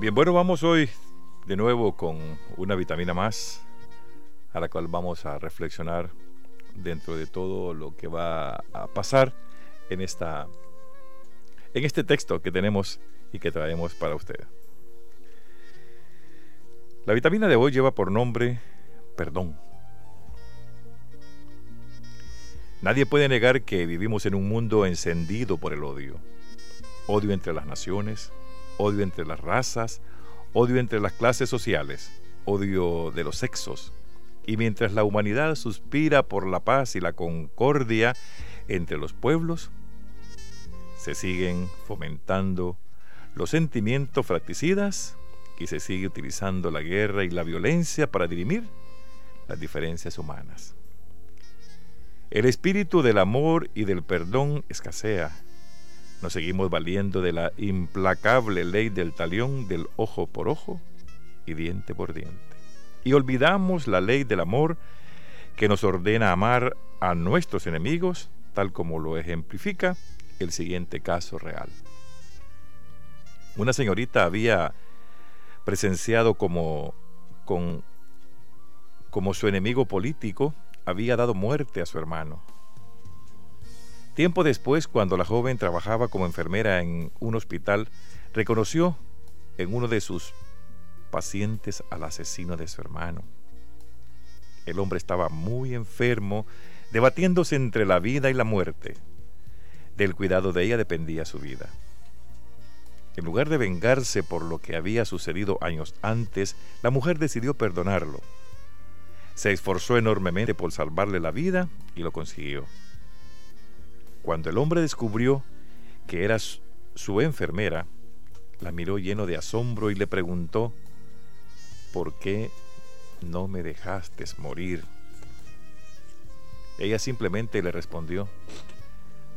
Bien, bueno, vamos hoy de nuevo con una vitamina más a la cual vamos a reflexionar dentro de todo lo que va a pasar en esta en este texto que tenemos y que traemos para usted. La vitamina de hoy lleva por nombre perdón. Nadie puede negar que vivimos en un mundo encendido por el odio. Odio entre las naciones, odio entre las razas, odio entre las clases sociales, odio de los sexos. Y mientras la humanidad suspira por la paz y la concordia entre los pueblos, se siguen fomentando los sentimientos fratricidas y se sigue utilizando la guerra y la violencia para dirimir las diferencias humanas. El espíritu del amor y del perdón escasea nos seguimos valiendo de la implacable ley del talión del ojo por ojo y diente por diente. Y olvidamos la ley del amor que nos ordena amar a nuestros enemigos, tal como lo ejemplifica el siguiente caso real. Una señorita había presenciado como, como su enemigo político había dado muerte a su hermano. Tiempo después, cuando la joven trabajaba como enfermera en un hospital, reconoció en uno de sus pacientes al asesino de su hermano. El hombre estaba muy enfermo, debatiéndose entre la vida y la muerte. Del cuidado de ella dependía su vida. En lugar de vengarse por lo que había sucedido años antes, la mujer decidió perdonarlo. Se esforzó enormemente por salvarle la vida y lo consiguió. Cuando el hombre descubrió que era su enfermera, la miró lleno de asombro y le preguntó, ¿por qué no me dejaste morir? Ella simplemente le respondió,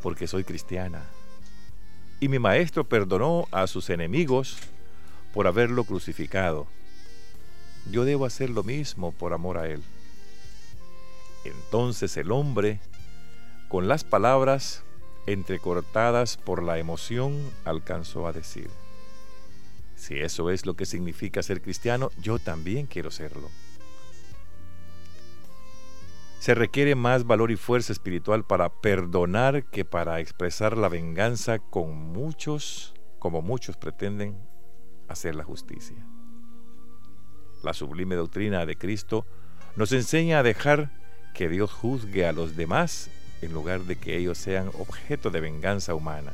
porque soy cristiana. Y mi maestro perdonó a sus enemigos por haberlo crucificado. Yo debo hacer lo mismo por amor a él. Entonces el hombre con las palabras entrecortadas por la emoción, alcanzó a decir, si eso es lo que significa ser cristiano, yo también quiero serlo. Se requiere más valor y fuerza espiritual para perdonar que para expresar la venganza con muchos, como muchos pretenden hacer la justicia. La sublime doctrina de Cristo nos enseña a dejar que Dios juzgue a los demás en lugar de que ellos sean objeto de venganza humana.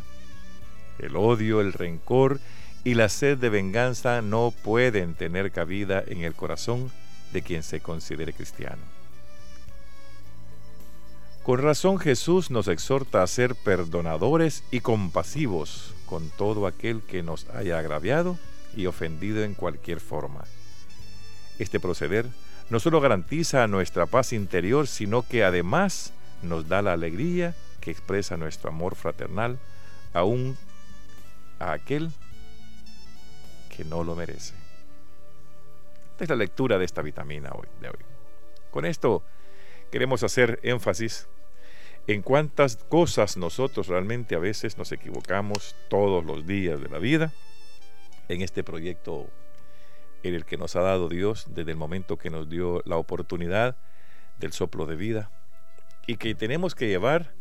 El odio, el rencor y la sed de venganza no pueden tener cabida en el corazón de quien se considere cristiano. Con razón Jesús nos exhorta a ser perdonadores y compasivos con todo aquel que nos haya agraviado y ofendido en cualquier forma. Este proceder no solo garantiza nuestra paz interior, sino que además nos da la alegría que expresa nuestro amor fraternal aún a aquel que no lo merece. Esta es la lectura de esta vitamina hoy, de hoy. Con esto queremos hacer énfasis en cuántas cosas nosotros realmente a veces nos equivocamos todos los días de la vida en este proyecto en el que nos ha dado Dios desde el momento que nos dio la oportunidad del soplo de vida y que tenemos que llevar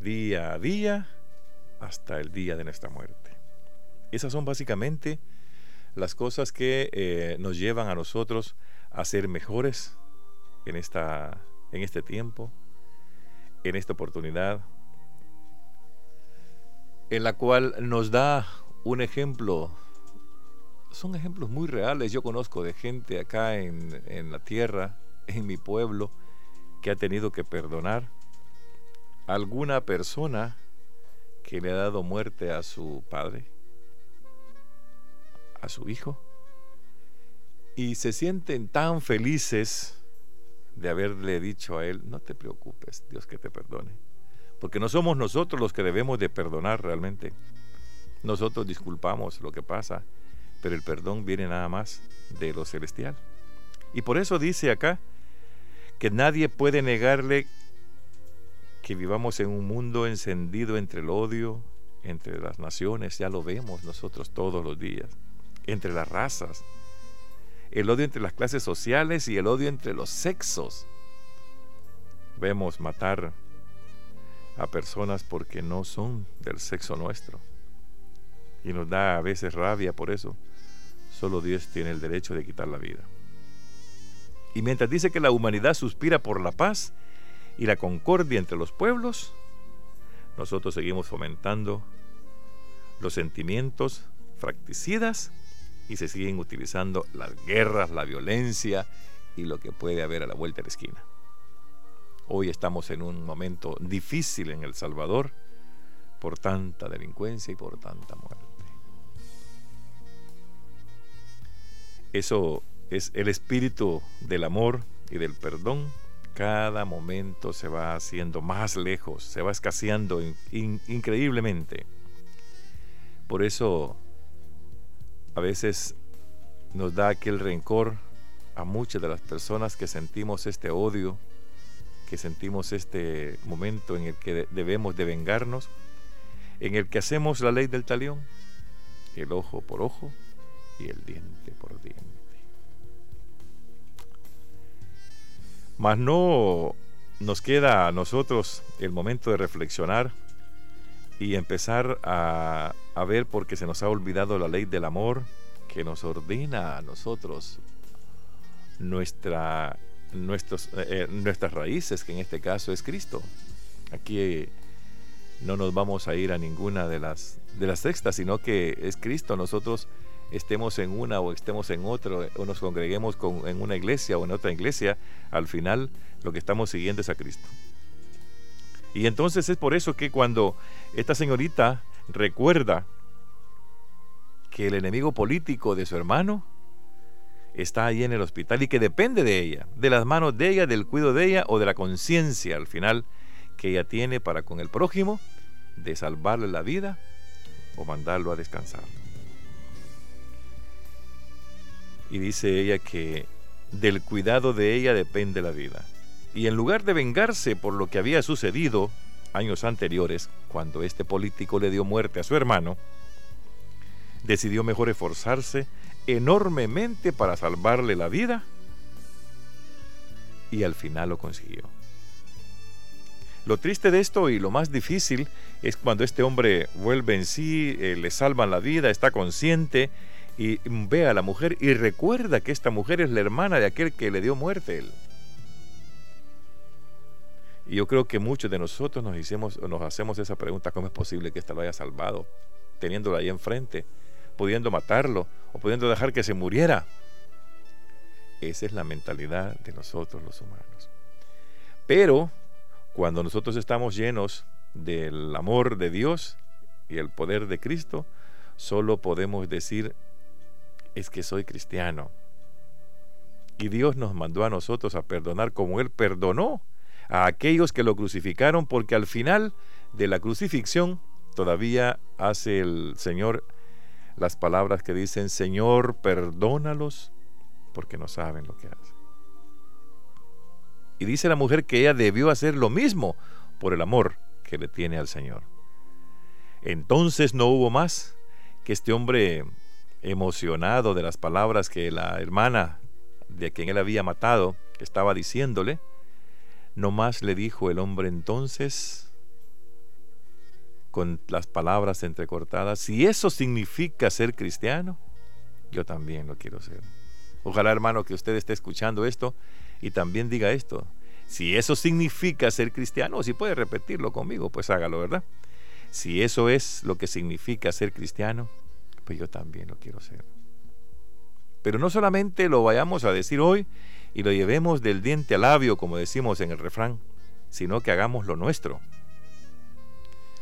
día a día hasta el día de nuestra muerte. Esas son básicamente las cosas que eh, nos llevan a nosotros a ser mejores en, esta, en este tiempo, en esta oportunidad, en la cual nos da un ejemplo. Son ejemplos muy reales. Yo conozco de gente acá en, en la tierra, en mi pueblo, que ha tenido que perdonar alguna persona que le ha dado muerte a su padre, a su hijo, y se sienten tan felices de haberle dicho a él, no te preocupes, Dios que te perdone. Porque no somos nosotros los que debemos de perdonar realmente. Nosotros disculpamos lo que pasa, pero el perdón viene nada más de lo celestial. Y por eso dice acá, que nadie puede negarle que vivamos en un mundo encendido entre el odio, entre las naciones, ya lo vemos nosotros todos los días. entre las razas, el odio entre las clases sociales y el odio entre los sexos. Vemos matar a personas porque no son del sexo nuestro. Y nos da a veces rabia por eso. Solo Dios tiene el derecho de quitar la vida. Y mientras dice que la humanidad suspira por la paz y la concordia entre los pueblos, nosotros seguimos fomentando los sentimientos fracticidas y se siguen utilizando las guerras, la violencia y lo que puede haber a la vuelta de la esquina. Hoy estamos en un momento difícil en El Salvador por tanta delincuencia y por tanta muerte. Eso es el espíritu del amor y del perdón. Cada momento se va haciendo más lejos, se va escaseando increíblemente. Por eso a veces nos da aquel rencor a muchas de las personas que sentimos este odio, que sentimos este momento en el que debemos de vengarnos, en el que hacemos la ley del talión, el ojo por ojo y el diente por diente. Mas no nos queda a nosotros el momento de reflexionar y empezar a, a ver porque se nos ha olvidado la ley del amor que nos ordena a nosotros nuestra, nuestros, eh, nuestras raíces, que en este caso es Cristo. Aquí no nos vamos a ir a ninguna de las, de las sextas, sino que es Cristo. Nosotros estemos en una o estemos en otra, o nos congreguemos con, en una iglesia o en otra iglesia, al final lo que estamos siguiendo es a Cristo. Y entonces es por eso que cuando esta señorita recuerda que el enemigo político de su hermano está ahí en el hospital y que depende de ella, de las manos de ella, del cuidado de ella o de la conciencia al final que ella tiene para con el prójimo de salvarle la vida o mandarlo a descansar. Y dice ella que del cuidado de ella depende la vida y en lugar de vengarse por lo que había sucedido años anteriores, cuando este político le dio muerte a su hermano, decidió mejor esforzarse enormemente para salvarle la vida y al final lo consiguió. Lo triste de esto y lo más difícil es cuando este hombre vuelve en sí, eh, le salvan la vida, está consciente y ve a la mujer y recuerda que esta mujer es la hermana de aquel que le dio muerte. Él. Y yo creo que muchos de nosotros nos, nos hacemos esa pregunta, ¿cómo es posible que ésta lo haya salvado? Teniéndolo ahí enfrente, pudiendo matarlo o pudiendo dejar que se muriera. Esa es la mentalidad de nosotros los humanos. Pero cuando nosotros estamos llenos del amor de Dios y el poder de Cristo, solo podemos decir, es que soy cristiano. Y Dios nos mandó a nosotros a perdonar como Él perdonó a aquellos que lo crucificaron, porque al final de la crucifixión todavía hace el Señor las palabras que dicen, Señor, perdónalos, porque no saben lo que hacen. Y dice la mujer que ella debió hacer lo mismo por el amor que le tiene al Señor. Entonces no hubo más que este hombre emocionado de las palabras que la hermana de quien él había matado estaba diciéndole, no más le dijo el hombre entonces, con las palabras entrecortadas, si eso significa ser cristiano, yo también lo quiero ser. Ojalá, hermano, que usted esté escuchando esto y también diga esto. Si eso significa ser cristiano, o si puede repetirlo conmigo, pues hágalo, ¿verdad? Si eso es lo que significa ser cristiano, yo también lo quiero ser. Pero no solamente lo vayamos a decir hoy, y lo llevemos del diente al labio, como decimos en el refrán, sino que hagamos lo nuestro.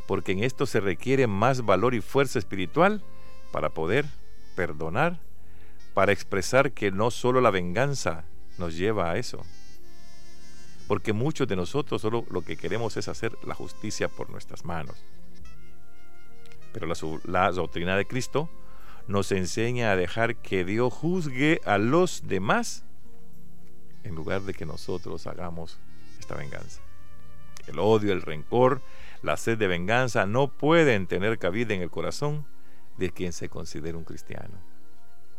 Porque en esto se requiere más valor y fuerza espiritual para poder perdonar, para expresar que no solo la venganza nos lleva a eso. Porque muchos de nosotros solo lo que queremos es hacer la justicia por nuestras manos. Pero la, doctrina de Cristo nos enseña a dejar que Dios juzgue a los demás en lugar de que nosotros hagamos esta venganza. El odio, el rencor, la sed de venganza no pueden tener cabida en el corazón de quien se considera un cristiano.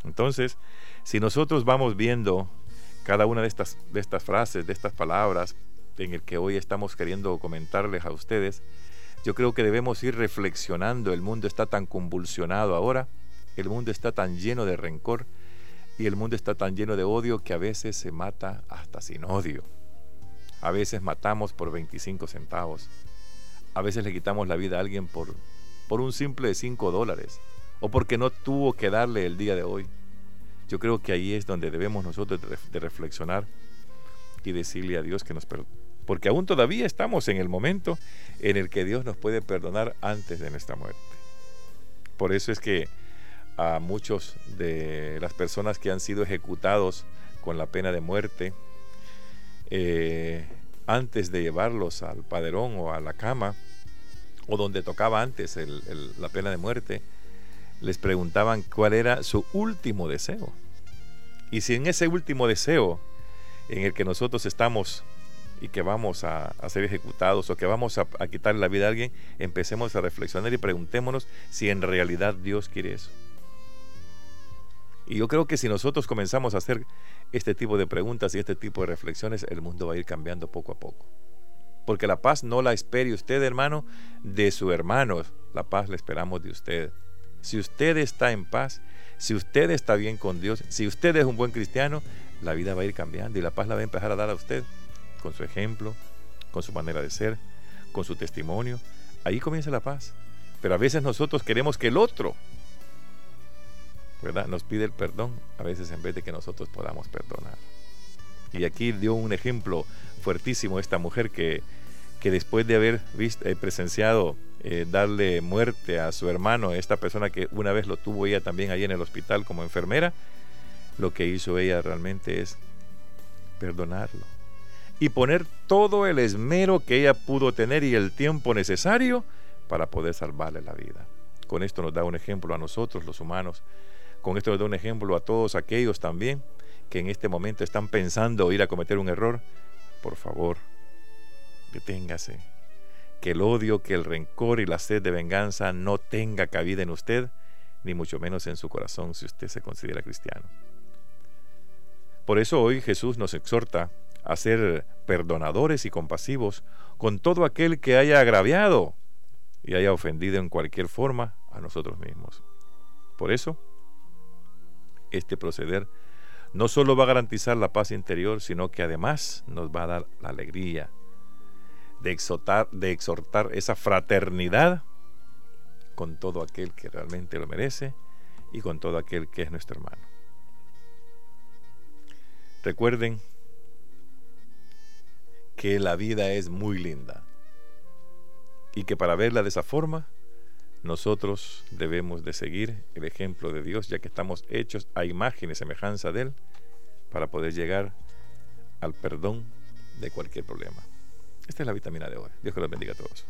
Entonces, si nosotros vamos viendo cada una de estas, de estas frases, de estas palabras, en el que hoy estamos queriendo comentarles a ustedes, yo creo que debemos ir reflexionando. El mundo está tan convulsionado ahora, el mundo está tan lleno de rencor y el mundo está tan lleno de odio que a veces se mata hasta sin odio. A veces matamos por 25 centavos. A veces le quitamos la vida a alguien por, por un simple de 5 dólares o porque no tuvo que darle el día de hoy. Yo creo que ahí es donde debemos nosotros de reflexionar y decirle a Dios que nos perdone. Porque aún todavía estamos en el momento en el que Dios nos puede perdonar antes de nuestra muerte. Por eso es que a muchos de las personas que han sido ejecutados con la pena de muerte, eh, antes de llevarlos al paderón o a la cama, o donde tocaba antes la pena de muerte, les preguntaban cuál era su último deseo. Y si en ese último deseo en el que nosotros estamos y que vamos a, ser ejecutados o que vamos a, a quitarle la vida a alguien, empecemos a reflexionar y preguntémonos si en realidad Dios quiere eso. Y yo creo que si nosotros comenzamos a hacer este tipo de preguntas y este tipo de reflexiones, el mundo va a ir cambiando poco a poco. Porque la paz no la espere usted, hermano, de su hermano. La paz la esperamos de usted. Si usted está en paz, si usted está bien con Dios, si usted es un buen cristiano, la vida va a ir cambiando y la paz la va a empezar a dar a usted con su ejemplo, con su manera de ser, con su testimonio. Ahí comienza la paz. Pero a veces nosotros queremos que el otro, ¿verdad? Nos pide el perdón, a veces en vez de que nosotros podamos perdonar. Y aquí dio un ejemplo fuertísimo esta mujer que, que después de haber visto, eh, presenciado eh, darle muerte a su hermano, esta persona que una vez lo tuvo ella también ahí en el hospital como enfermera, lo que hizo ella realmente es perdonarlo y poner todo el esmero que ella pudo tener y el tiempo necesario para poder salvarle la vida. Con esto nos da un ejemplo a nosotros los humanos, con esto nos da un ejemplo a todos aquellos también que en este momento están pensando ir a cometer un error. Por favor, deténgase, que el odio, que el rencor y la sed de venganza no tenga cabida en usted, ni mucho menos en su corazón si usted se considera cristiano. Por eso hoy Jesús nos exhorta a ser perdonadores y compasivos con todo aquel que haya agraviado y haya ofendido en cualquier forma a nosotros mismos. Por eso, este proceder no solo va a garantizar la paz interior, sino que además nos va a dar la alegría, de exhortar, de exhortar esa fraternidad con todo aquel que realmente lo merece y con todo aquel que es nuestro hermano. Recuerden que la vida es muy linda y que para verla de esa forma nosotros debemos de seguir el ejemplo de Dios ya que estamos hechos a imagen y semejanza de Él para poder llegar al perdón de cualquier problema. Esta es la vitamina de hoy. Dios que los bendiga a todos.